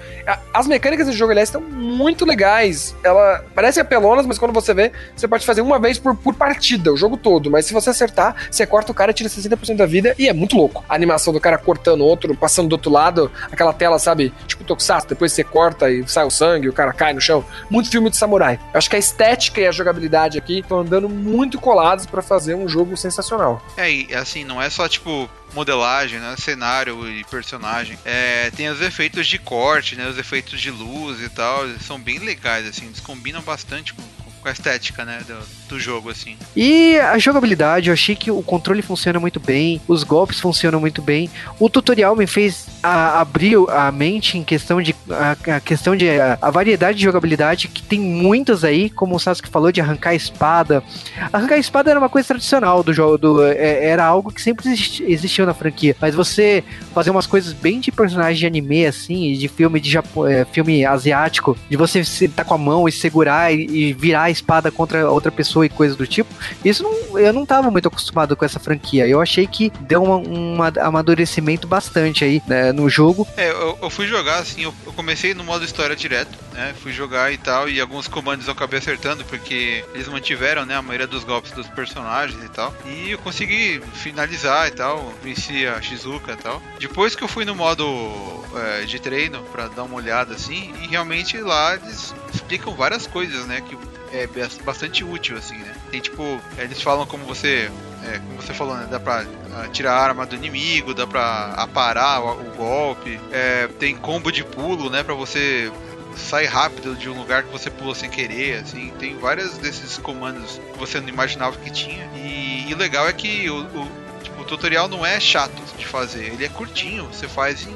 Speaker 3: As mecânicas do jogo, aliás, estão muito legais. Ela parece apelonas, mas quando você vê, você pode fazer uma vez por, por partida, o jogo todo. Mas se você acertar, você corta o cara e tira 60% da vida e é muito louco. A animação do cara cortando outro, passando do outro lado, aquela tela, sabe? Tipo Tokusatsu, depois você corta e sai o sangue, o cara cai no chão. Muito filme de samurai. Eu acho que a estética e a jogabilidade aqui estão andando muito colados pra fazer um jogo sensacional.
Speaker 4: É, e assim, não é só tipo modelagem, né, cenário e personagem. É, tem os efeitos de corte, né, os efeitos de luz e tal, são bem legais assim, eles combinam bastante com, com a estética, né, do, do jogo assim.
Speaker 2: E a jogabilidade, eu achei que o controle funciona muito bem, os golpes funcionam muito bem. O tutorial me fez a- abrir a mente em questão de a, a questão de a, a variedade de jogabilidade que tem muitas aí, como o Sasuke falou de arrancar a espada. Arrancar a espada era uma coisa tradicional do jogo, do, é- era algo que sempre existi- existiu na franquia. Mas você fazer umas coisas bem de personagem de anime assim, de filme de Japo, é, filme asiático, de você sentar com a mão e segurar e, e virar espada contra outra pessoa e coisas do tipo. Isso não, eu não tava muito acostumado com essa franquia. Eu achei que deu um amadurecimento bastante aí né, no jogo.
Speaker 4: É, eu, eu fui jogar assim, eu, eu comecei no modo história direto, né? Fui jogar e tal, e alguns comandos eu acabei acertando, porque eles mantiveram, né, a maioria dos golpes dos personagens e tal. E eu consegui finalizar e tal, venci a Shizuka e tal. Depois que eu fui no modo é, de treino pra dar uma olhada assim, e realmente lá eles explicam várias coisas, né? Que é bas- bastante útil, assim, né? Tem tipo, eles falam como você é, como você falou, né? Dá pra ah, tirar a arma do inimigo, dá pra aparar o, o golpe. É, tem combo de pulo, né? Pra você sair rápido de um lugar que você pulou sem querer, assim. Tem vários desses comandos que você não imaginava que tinha. E, e legal é que o, o, tipo, o tutorial não é chato de fazer, ele é curtinho. Você faz em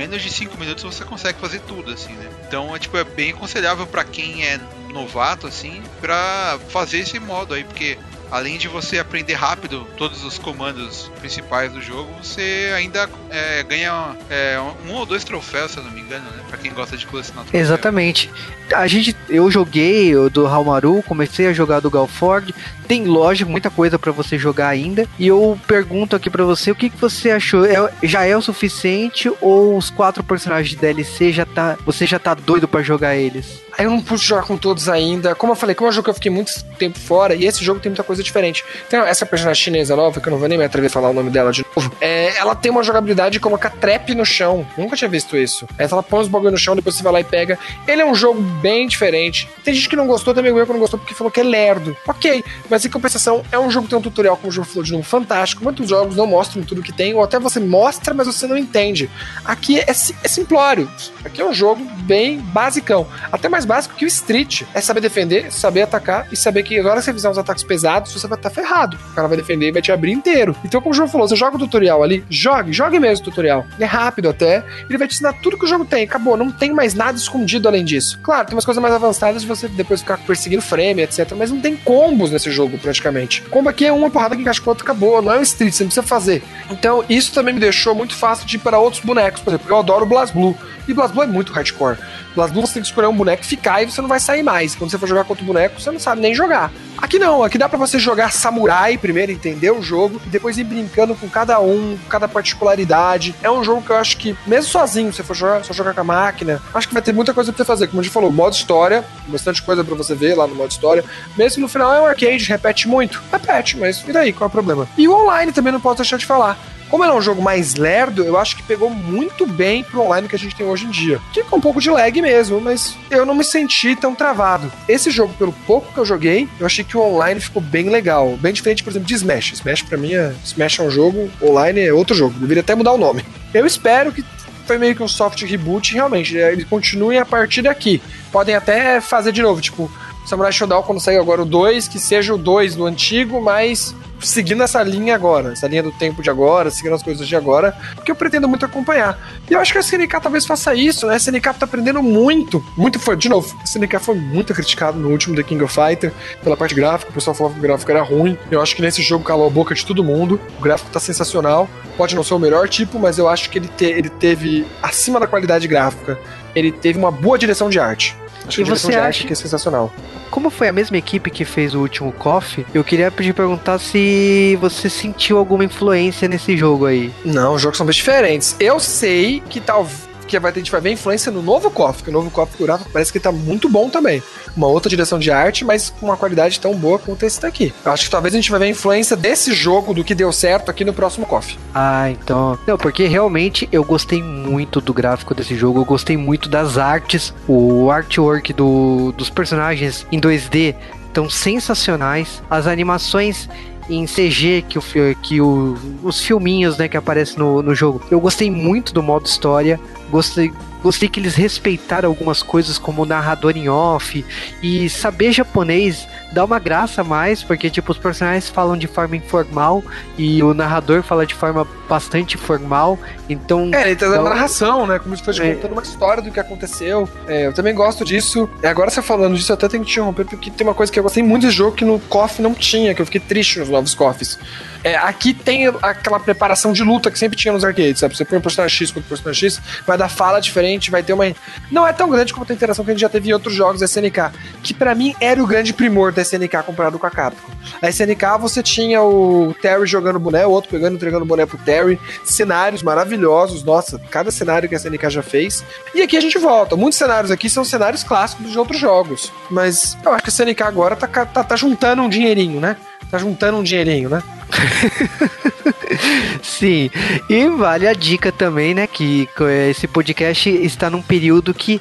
Speaker 4: menos de 5 minutos você consegue fazer tudo, assim, né? Então é tipo, é bem aconselhável pra quem é novato, assim, pra fazer esse modo aí, porque além de você aprender rápido todos os comandos principais do jogo, você ainda é, ganha é, um ou dois troféus, se eu não me engano, né? Pra quem gosta de colecionar troféus.
Speaker 2: Exatamente. A gente, eu joguei do Halmaru, comecei a jogar do Galford. Tem loja, muita coisa pra você jogar ainda. E eu pergunto aqui pra você, o que, que você achou? É- já é o suficiente ou os quatro personagens de DLC já tá, você já tá doido pra jogar eles?
Speaker 3: Eu não pude jogar com todos ainda. Como eu falei, como é um jogo que eu fiquei muito tempo fora, e esse jogo tem muita coisa diferente. Então, essa personagem chinesa nova, que eu não vou nem me atrever a falar o nome dela de novo, é, ela tem uma jogabilidade de colocar trap no chão. Nunca tinha visto isso. Ela põe os bagulho no chão, depois você vai lá e pega. Ele é um jogo bem diferente. Tem gente que não gostou, também eu que não gostou, porque falou que é lerdo. Ok, mas em compensação, é um jogo que tem um tutorial, como o jogo falou de novo, fantástico. Muitos jogos não mostram tudo que tem, ou até você mostra, mas você não entende. Aqui é, si- é simplório. Aqui é um jogo bem basicão. Até mais básico que o Street. É saber defender, saber atacar e saber que agora que você fizer uns ataques pesados, você vai estar ferrado. O cara vai defender e vai te abrir inteiro. Então, como o jogo falou, você joga o tutorial ali, jogue, jogue mesmo o tutorial. É rápido até. Ele vai te ensinar tudo que o jogo tem. Acabou, não tem mais nada escondido além disso. Claro, tem umas coisas mais avançadas de você depois ficar perseguindo frame, etc. Mas não tem combos nesse jogo, praticamente. Combo aqui é uma porrada que encaixa com o outro, acabou. Não é um Street, você não precisa fazer. Então, isso também me deixou muito fácil de ir para outros bonecos. Por exemplo, eu adoro o BlazBlue. E BlazBlue é muito hardcore. BlazBlue você tem que escolher um boneco, ficar e você não vai sair mais. Quando você for jogar contra o boneco, você não sabe nem jogar. Aqui não, aqui dá para você jogar samurai primeiro, entender o jogo, e depois ir brincando com cada um, com cada particularidade. É um jogo que eu acho que, mesmo sozinho, você for jogar, só jogar com a máquina, acho que vai ter muita coisa pra você fazer. Como a gente falou, modo história, bastante coisa para você ver lá no modo história. Mesmo no final é um arcade, repete muito. Repete, mas e daí? Qual é o problema? E o online também não posso deixar de falar. Como ele é um jogo mais lerdo, eu acho que pegou muito bem pro online que a gente tem hoje em dia. Com um pouco de lag mesmo, mas eu não me senti tão travado. Esse jogo, pelo pouco que eu joguei, eu achei que o online ficou bem legal. Bem diferente, por exemplo, de Smash. Smash pra mim é. Smash é um jogo, online é outro jogo. Deveria até mudar o nome. Eu espero que foi meio que um soft reboot, realmente. Eles continuem a partir daqui. Podem até fazer de novo, tipo, Samurai Shodown, quando sair agora o 2, que seja o 2 do antigo, mas seguindo essa linha agora, essa linha do tempo de agora, seguindo as coisas de agora, porque eu pretendo muito acompanhar. E eu acho que a SNK talvez faça isso, né? A SNK tá aprendendo muito, muito foi, de novo, a SNK foi muito criticado no último The King of Fighter pela parte gráfica, o pessoal falava que o gráfico era ruim. Eu acho que nesse jogo calou a boca de todo mundo. O gráfico tá sensacional. Pode não ser o melhor tipo, mas eu acho que ele, te, ele teve acima da qualidade gráfica, ele teve uma boa direção de arte. Acho que
Speaker 2: E você
Speaker 3: de
Speaker 2: acha-
Speaker 3: aqui é sensacional.
Speaker 2: Como foi a mesma equipe que fez o último KOF, eu queria pedir perguntar se você sentiu alguma influência nesse jogo aí.
Speaker 3: Não, os jogos são bem diferentes. Eu sei que talvez que vai ter, a gente vai ver influência no novo KOF, que o novo KOF gráfico parece que tá muito bom também. Uma outra direção de arte, mas com uma qualidade tão boa quanto esse daqui. Eu acho que talvez a gente vai ver a influência desse jogo, do que deu certo aqui no próximo KOF.
Speaker 2: Ah, então. Não, porque realmente eu gostei muito do gráfico desse jogo, eu gostei muito das artes, o artwork do, dos personagens em 2D estão sensacionais, as animações em CG que, o, que o, os filminhos né, que aparecem no, no jogo. Eu gostei muito do modo história, gostei, gostei que eles respeitaram algumas coisas como narrador em off e saber japonês dá uma graça a mais, porque tipo os personagens falam de forma informal e o narrador fala de forma bastante formal, então
Speaker 3: É, ele tá dando uma narração, né? Como se fosse
Speaker 2: É.
Speaker 3: contando uma história do que aconteceu. É, eu também gosto disso. E agora você falando disso, eu até tenho que te interromper, porque tem uma coisa que eu gostei muito desse jogo que no KOF não tinha, que eu fiquei triste nos novos KOFs. É, aqui tem aquela preparação de luta que sempre tinha nos arcades, sabe? Você põe um personagem X contra o personagem X, vai dar fala diferente, vai ter uma. Não é tão grande como a interação que a gente já teve em outros jogos da SNK, que pra mim era o grande primor da SNK comparado com a Capcom. A SNK você tinha o Terry jogando boné, o outro pegando entregando boné pro Terry, cenários maravilhosos, nossa, cada cenário que a SNK já fez. E aqui a gente volta. Muitos cenários aqui são cenários clássicos de outros jogos. Mas eu acho que a SNK agora tá, tá, tá juntando um dinheirinho, né? Tá juntando um dinheirinho, né?
Speaker 2: Sim, e vale a dica também, né, que esse podcast está num período que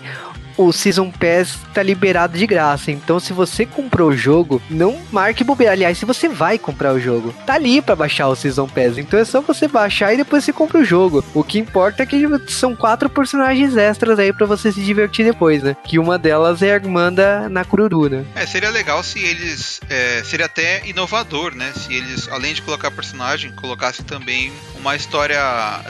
Speaker 2: o Season Pass tá liberado de graça. Então, se você comprou o jogo, não marque bobeira. Aliás, se você vai comprar o jogo, tá ali pra baixar o Season Pass. Então é só você baixar e depois você compra o jogo. O que importa é que são quatro personagens extras aí pra você se divertir depois, né? Que uma delas é a irmã da Nakururu, né?
Speaker 4: É, seria legal se eles. é, seria até inovador, né? Se eles, além de colocar personagem, colocassem também uma história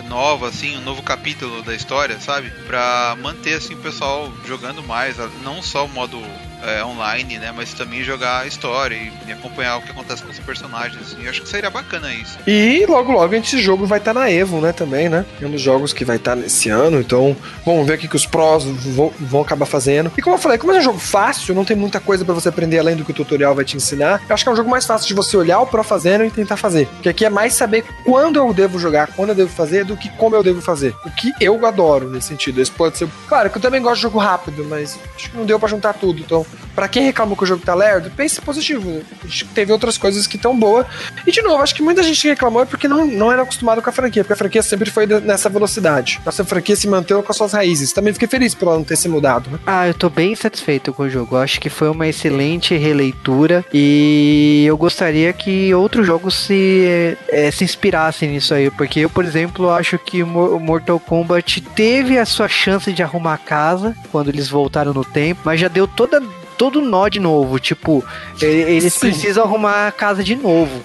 Speaker 4: nova, assim, um novo capítulo da história, sabe? Pra manter, assim, o pessoal jogando mais, não só o modo é, online, né? Mas também jogar a história e, e acompanhar o que acontece com os personagens, assim. Eu acho que seria bacana isso.
Speaker 3: E logo logo esse jogo vai estar na Evo, né, também, né? É um dos jogos que vai estar nesse ano, então vamos ver o que os prós vão, vão acabar fazendo. E como eu falei, como é um jogo fácil, não tem muita coisa pra você aprender além do que o tutorial vai te ensinar, eu acho que é um jogo mais fácil de você olhar o pro fazendo e tentar fazer. Porque aqui é mais saber quando eu devo jogar, quando eu devo fazer, do que como eu devo fazer. O que eu adoro nesse sentido. Esse pode ser. Claro que eu também gosto de jogo rápido, mas acho que não deu pra juntar tudo. Então, pra quem reclamou que o jogo tá lerdo, pense positivo. Teve outras coisas que estão boas. E de novo, acho que muita gente reclamou é porque não, não era acostumado com a franquia, porque a franquia sempre foi nessa velocidade. Nossa franquia se manteve com as suas raízes. Também fiquei feliz por ela não ter se mudado, né?
Speaker 2: Ah, eu tô bem satisfeito com o jogo. Eu acho que foi uma excelente releitura e eu gostaria que outros jogos se, eh, se inspirassem nisso aí. Porque eu, por exemplo, acho que o Mo- o Mortal Kombat teve a sua chance de arrumar a casa quando eles voltaram no tempo, mas já deu toda. Todo nó de novo, tipo, eles
Speaker 3: Sim.
Speaker 2: precisam arrumar a casa de novo.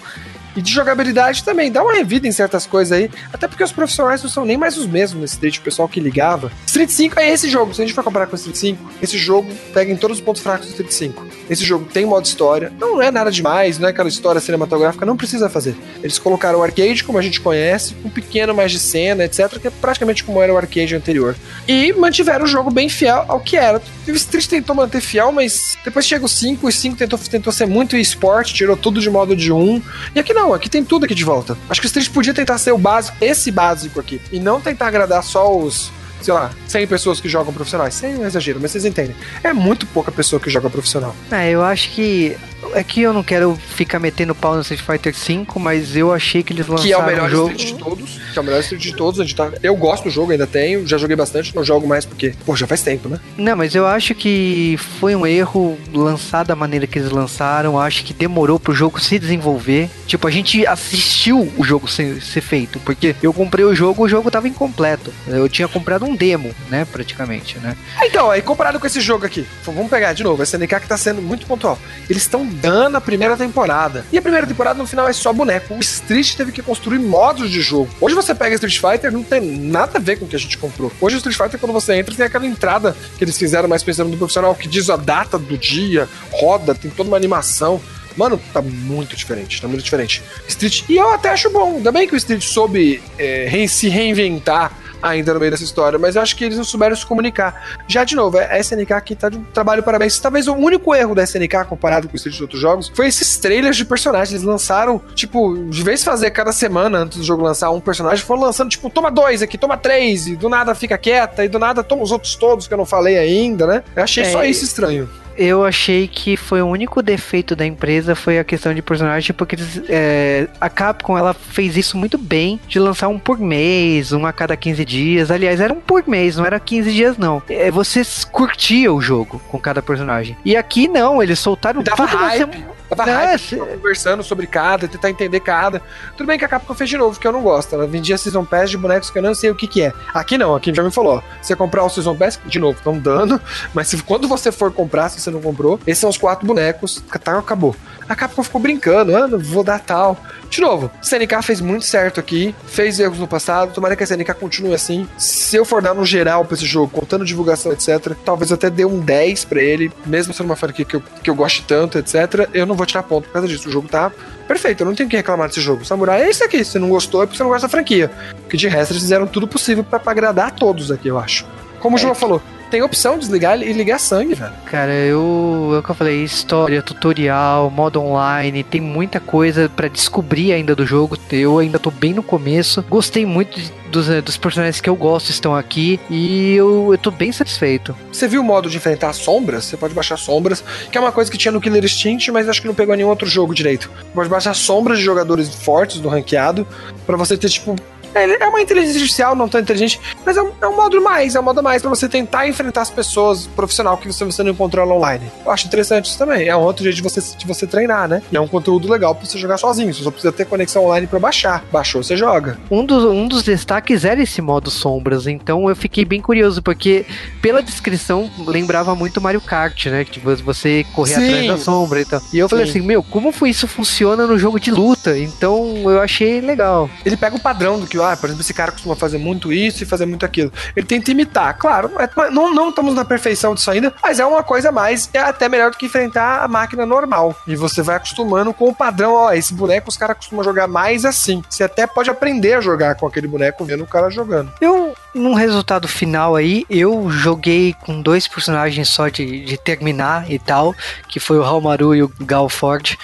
Speaker 3: E de jogabilidade também, dá uma revida em certas coisas aí. Até porque os profissionais não são nem mais os mesmos nesse Street, o pessoal que ligava. Street 5 é esse jogo. Se a gente for comparar com Street 5, esse jogo pega em todos os pontos fracos do Street 5. Esse jogo tem modo história, não é nada demais, não é aquela história cinematográfica, não precisa fazer. Eles colocaram o arcade como a gente conhece, um pequeno mais de cena, etc, que é praticamente como era o arcade anterior. E mantiveram o jogo bem fiel ao que era. O Street tentou manter fiel, mas depois chega o 5, o 5 tentou, tentou ser muito esporte, tirou tudo de modo de 1. E aqui não, aqui tem tudo aqui de volta. Acho que o Street podia tentar ser o básico, esse básico aqui, e não tentar agradar só os sei lá, 100 pessoas que jogam profissionais. 100 é exagero, mas vocês entendem. É muito pouca pessoa que joga profissional.
Speaker 2: É, eu acho que. É que eu não quero ficar metendo pau no Street Fighter V, mas eu achei que eles lançaram
Speaker 3: Que é o melhor
Speaker 2: um jogo...
Speaker 3: Street de todos. Que é o melhor Street de todos. A gente tá... Eu gosto do jogo, ainda tenho. Já joguei bastante, não jogo mais porque, pô, já faz tempo, né?
Speaker 2: Não, mas eu acho que foi um erro lançar da maneira que eles lançaram. Acho que demorou pro jogo se desenvolver. Tipo, a gente assistiu o jogo ser, ser feito, porque eu comprei o jogo, o jogo tava incompleto. Eu tinha comprado um demo, né, praticamente, né?
Speaker 3: Então, aí comparado com esse jogo aqui, vamos pegar de novo, a SNK que tá sendo muito pontual. Eles estão dando a primeira temporada. E a primeira temporada no final é só boneco. O Street teve que construir modos de jogo. Hoje você pega Street Fighter, não tem nada a ver com o que a gente comprou. Hoje o Street Fighter, quando você entra, tem aquela entrada que eles fizeram mais pensando no profissional, que diz a data do dia, roda, tem toda uma animação. Mano, tá muito diferente, tá muito diferente. Street, e eu até acho bom. Ainda bem que o Street soube é, se reinventar ainda no meio dessa história, mas eu acho que eles não souberam se comunicar. Já de novo, a SNK aqui tá de um trabalho parabéns. Talvez o único erro da SNK comparado com o Street de outros jogos foi esses trailers de personagens. Eles lançaram, tipo, de vez de fazer cada semana antes do jogo lançar um personagem, foram lançando, tipo, toma dois aqui, toma três, e do nada fica quieta, e do nada toma os outros todos que eu não falei ainda, né? Eu achei
Speaker 2: É,
Speaker 3: só isso estranho.
Speaker 2: Eu achei que foi o único defeito da empresa foi a questão de personagem, porque eles, é, a Capcom ela fez isso muito bem, de lançar um por mês, um a cada 15 dias. Aliás, era um por mês, não era 15 dias não. É, você curtia o jogo com cada personagem. E aqui não, eles soltaram
Speaker 3: dava
Speaker 2: tudo
Speaker 3: hype. Tava
Speaker 2: Não,
Speaker 3: hype, conversando sobre cada, tentar entender cada. Tudo bem que a Capcom fez de novo, que eu não gosto. Ela vendia Season Pass de bonecos que eu não sei o que que é. Aqui não, aqui já me falou. ó, Você comprar o Season Pass, de novo, estão dando. Mas se, quando você for comprar, se você não comprou, esses são os quatro bonecos. Tá, acabou. A Capcom ficou brincando, ah, vou dar tal. De novo, CNK fez muito certo aqui, fez erros no passado, tomara que a CNK continue assim. Se eu for dar no geral pra esse jogo, contando divulgação, etc., talvez até dê um 10 pra ele, mesmo sendo uma franquia que eu, que eu goste tanto, etc., eu não vou tirar ponto por causa disso. O jogo tá perfeito, eu não tenho que reclamar desse jogo. Samurai é isso aqui, se não gostou é porque você não gosta da franquia. Porque de resto eles fizeram tudo possível pra agradar a todos aqui, eu acho. Como o João falou, tem opção de desligar e ligar sangue, velho.
Speaker 2: Cara, eu, é o que eu falei, história, tutorial, modo online, tem muita coisa pra descobrir ainda do jogo. Eu ainda tô bem no começo. Gostei muito de- dos, eh, dos personagens que eu gosto estão aqui e eu, eu tô bem satisfeito.
Speaker 3: Você viu o modo de enfrentar sombras? Você pode baixar sombras, que é uma coisa que tinha no Killer Instinct, mas acho que não pegou nenhum outro jogo direito. Pode baixar sombras de jogadores fortes do ranqueado, pra você ter, tipo. É é uma inteligência artificial, não tão inteligente, mas é um, é um modo mais, é um modo mais pra você tentar enfrentar as pessoas profissional que você, você não encontrou online. Eu acho interessante isso também. É um outro jeito de você, de você treinar, né? E é um conteúdo legal pra você jogar sozinho. Você só precisa ter conexão online pra baixar. Baixou, você joga.
Speaker 2: Um dos, um dos destaques era esse modo sombras, então eu fiquei bem curioso, porque pela descrição lembrava muito Mario Kart, né? Que tipo, você correr
Speaker 3: Sim.
Speaker 2: atrás da sombra e tal. E eu falei
Speaker 3: Sim.
Speaker 2: assim, meu, como foi isso funciona no jogo de luta? Então eu achei legal.
Speaker 3: ele pega o padrão do que, ah, por exemplo, esse cara costuma fazer muito isso e fazer muito aquilo. Ele tenta imitar. Claro, não, é- não, não estamos na perfeição disso ainda, mas é uma coisa mais, é até melhor do que enfrentar a máquina normal. E você vai acostumando com o padrão, ó, esse boneco os caras costumam jogar mais assim. Você até pode aprender a jogar com aquele boneco vendo o cara jogando.
Speaker 2: Eu, num resultado final aí, eu joguei com dois personagens só de, de terminar e tal, que foi o Halmaru e o Gal Ford.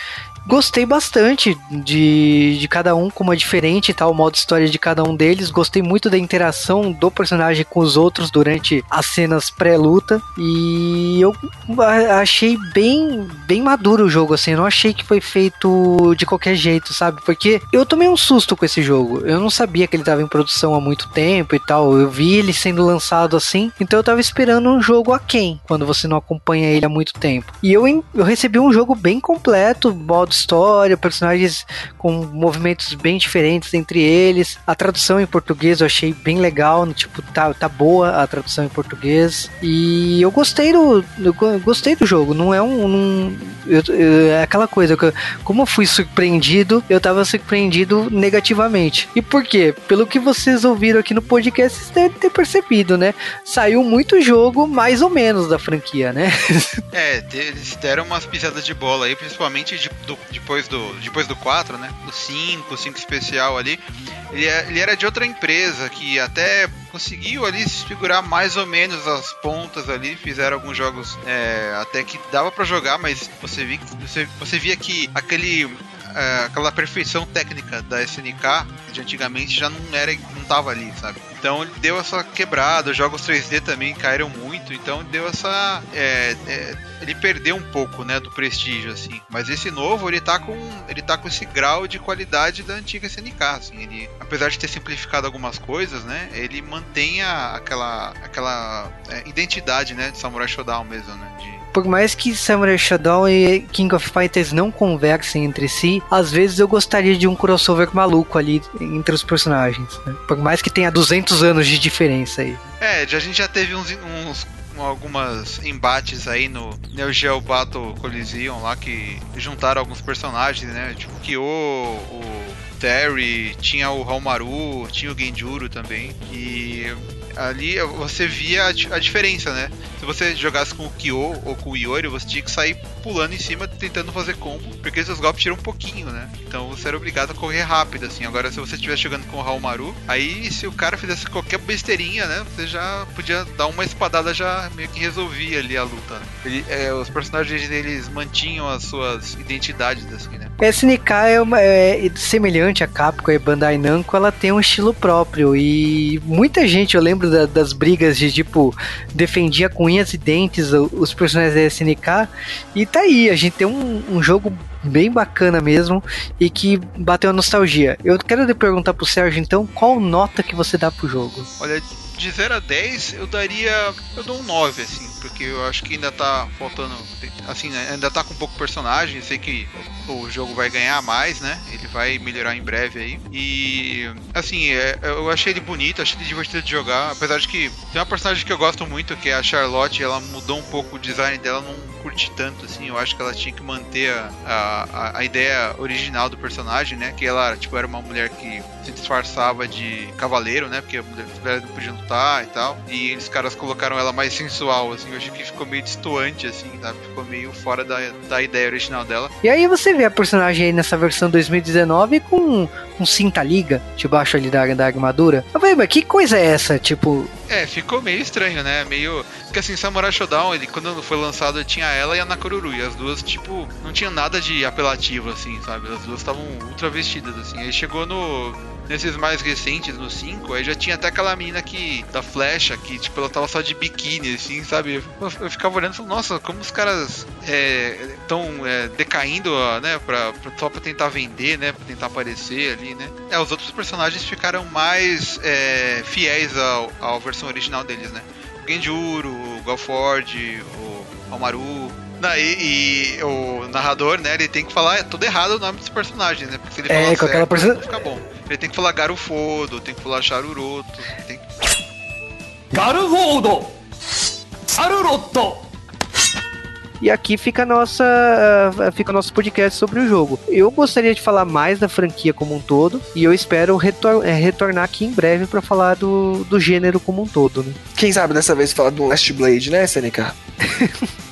Speaker 2: Gostei bastante de, de cada um, como é diferente e tal, o modo história de cada um deles. Gostei muito da interação do personagem com os outros durante as cenas pré-luta. E eu a- achei bem, bem maduro o jogo, assim. Eu não achei que foi feito de qualquer jeito, sabe? Porque eu tomei um susto com esse jogo. Eu não sabia que ele tava em produção há muito tempo e tal. Eu vi ele sendo lançado assim. Então eu tava esperando um jogo aquém, quando você não acompanha ele há muito tempo. E eu, eu recebi um jogo bem completo, modo história, personagens com movimentos bem diferentes entre eles. A tradução em português eu achei bem legal, tipo, tá, tá boa a tradução em português. E eu gostei do, eu go- gostei do jogo. Não é um, não, Eu, eu, é aquela coisa, que eu- como eu fui surpreendido, eu tava surpreendido negativamente. E por quê? Pelo que vocês ouviram aqui no podcast, vocês devem ter percebido, né? Saiu muito jogo, mais ou menos, da franquia, né?
Speaker 4: É, eles deram umas pisadas de bola aí, principalmente de- do- depois, do, depois do 4, né? Do 5, o 5 especial ali. Ele, é- ele era de outra empresa que até conseguiu ali se figurar mais ou menos as pontas ali. Fizeram alguns jogos é, até que dava pra jogar, mas você, vi, você, você via que aquele. É, aquela perfeição técnica da SNK de antigamente já não era não tava ali, sabe? Então ele deu essa quebrada, os jogos 3D também caíram muito, então deu essa. é, é, ele perdeu um pouco, né, do prestígio, assim. Mas esse novo, ele tá com. Ele tá com esse grau de qualidade da antiga SNK, assim. Ele, apesar de ter simplificado algumas coisas, né? Ele mantém a- aquela. aquela é, identidade, né, de Samurai Shodown mesmo, né? De,
Speaker 2: Por mais que Samurai Shodown e King of Fighters não conversem entre si, às vezes eu gostaria de um crossover maluco ali entre os personagens. né? Por mais que tenha 200 anos de diferença aí.
Speaker 4: É, a gente já teve uns, uns algumas embates aí no Neo Geo Battle Coliseum lá que juntaram alguns personagens, né? Tipo Kyo, o Terry, tinha o Haumaru, tinha o Genjuro também. E ali você via a, a diferença, né? Se você jogasse com o Kyo ou com o Iori, você tinha que sair pulando em cima tentando fazer combo, porque seus golpes tiram um pouquinho, né? Então você era obrigado a correr rápido, assim. Agora, se você estivesse jogando com o Haumaru, aí se o cara fizesse qualquer besteirinha, né? Você já podia dar uma espadada, já meio que resolvia ali a luta. né? Ele- é, os personagens deles mantinham as suas identidades, assim, né?
Speaker 2: SNK é, uma, é semelhante a Capcom e Bandai Namco, ela tem um estilo próprio e muita gente, eu lembro da- das brigas de tipo defendia com unhas e dentes os personagens da SNK e tá aí, a gente tem um, um jogo bem bacana mesmo e que bateu a nostalgia. Eu quero perguntar pro Sérgio então, qual nota que você dá pro jogo?
Speaker 4: Olha, de 0 a 10 eu daria. Eu dou um 9, assim, porque eu acho que ainda tá faltando. Assim, né, ainda tá com pouco personagem. Sei que o jogo vai ganhar mais, né? Ele vai melhorar em breve aí. E. Assim, é, eu achei ele bonito, achei ele divertido de jogar. Apesar de que tem uma personagem que eu gosto muito, que é a Charlotte. Ela mudou um pouco o design dela, não curti tanto, assim. Eu acho que ela tinha que manter a, a, a ideia original do personagem, né? Que ela, tipo, era uma mulher que se disfarçava de cavaleiro, né? Porque a mulher não podiam lutar e tal. E os caras colocaram ela mais sensual, assim. Eu achei que ficou meio distoante, assim, sabe? Ficou meio fora da, da ideia original dela.
Speaker 2: E aí você vê a personagem aí nessa versão 2019 com um cinta-liga debaixo ali da, da armadura. Eu falei, mas que coisa é essa? Tipo,
Speaker 4: É, ficou meio estranho, né? Meio. Porque assim, Samurai Shodown, ele, quando foi lançado, tinha ela e a Nakoruru. E as duas, tipo, não tinha nada de apelativo, assim, sabe? As duas estavam ultra vestidas, assim. Aí chegou no. Nesses mais recentes, no 5, aí já tinha até aquela menina que. da flecha, que, tipo, ela tava só de biquíni, assim, sabe? Eu, eu ficava olhando e falando, nossa, como os caras estão decaindo, ó, né? Pra, pra- só pra tentar vender, né? Pra tentar aparecer ali, né? É, os outros personagens ficaram mais é, fiéis ao, à versão original deles, né? O Genjuro, o Galford, o Almaru. Daí, e o narrador, né, ele tem que falar tudo errado o nome dos personagens, né? Porque se ele
Speaker 2: É,
Speaker 4: falar
Speaker 2: com aquela
Speaker 4: certo,
Speaker 2: perso-
Speaker 4: não fica bom. Ele tem que falar Garufodo, tem que falar Charuroto, tem que...
Speaker 1: ガル
Speaker 2: E aqui fica nossa, ah, fica o nosso podcast sobre o jogo. Eu gostaria de falar mais da franquia como um todo e eu espero retor- eh, retornar aqui em breve para falar do, do gênero como um todo. Né?
Speaker 3: Quem sabe dessa vez falar do Last Blade, né, SNK?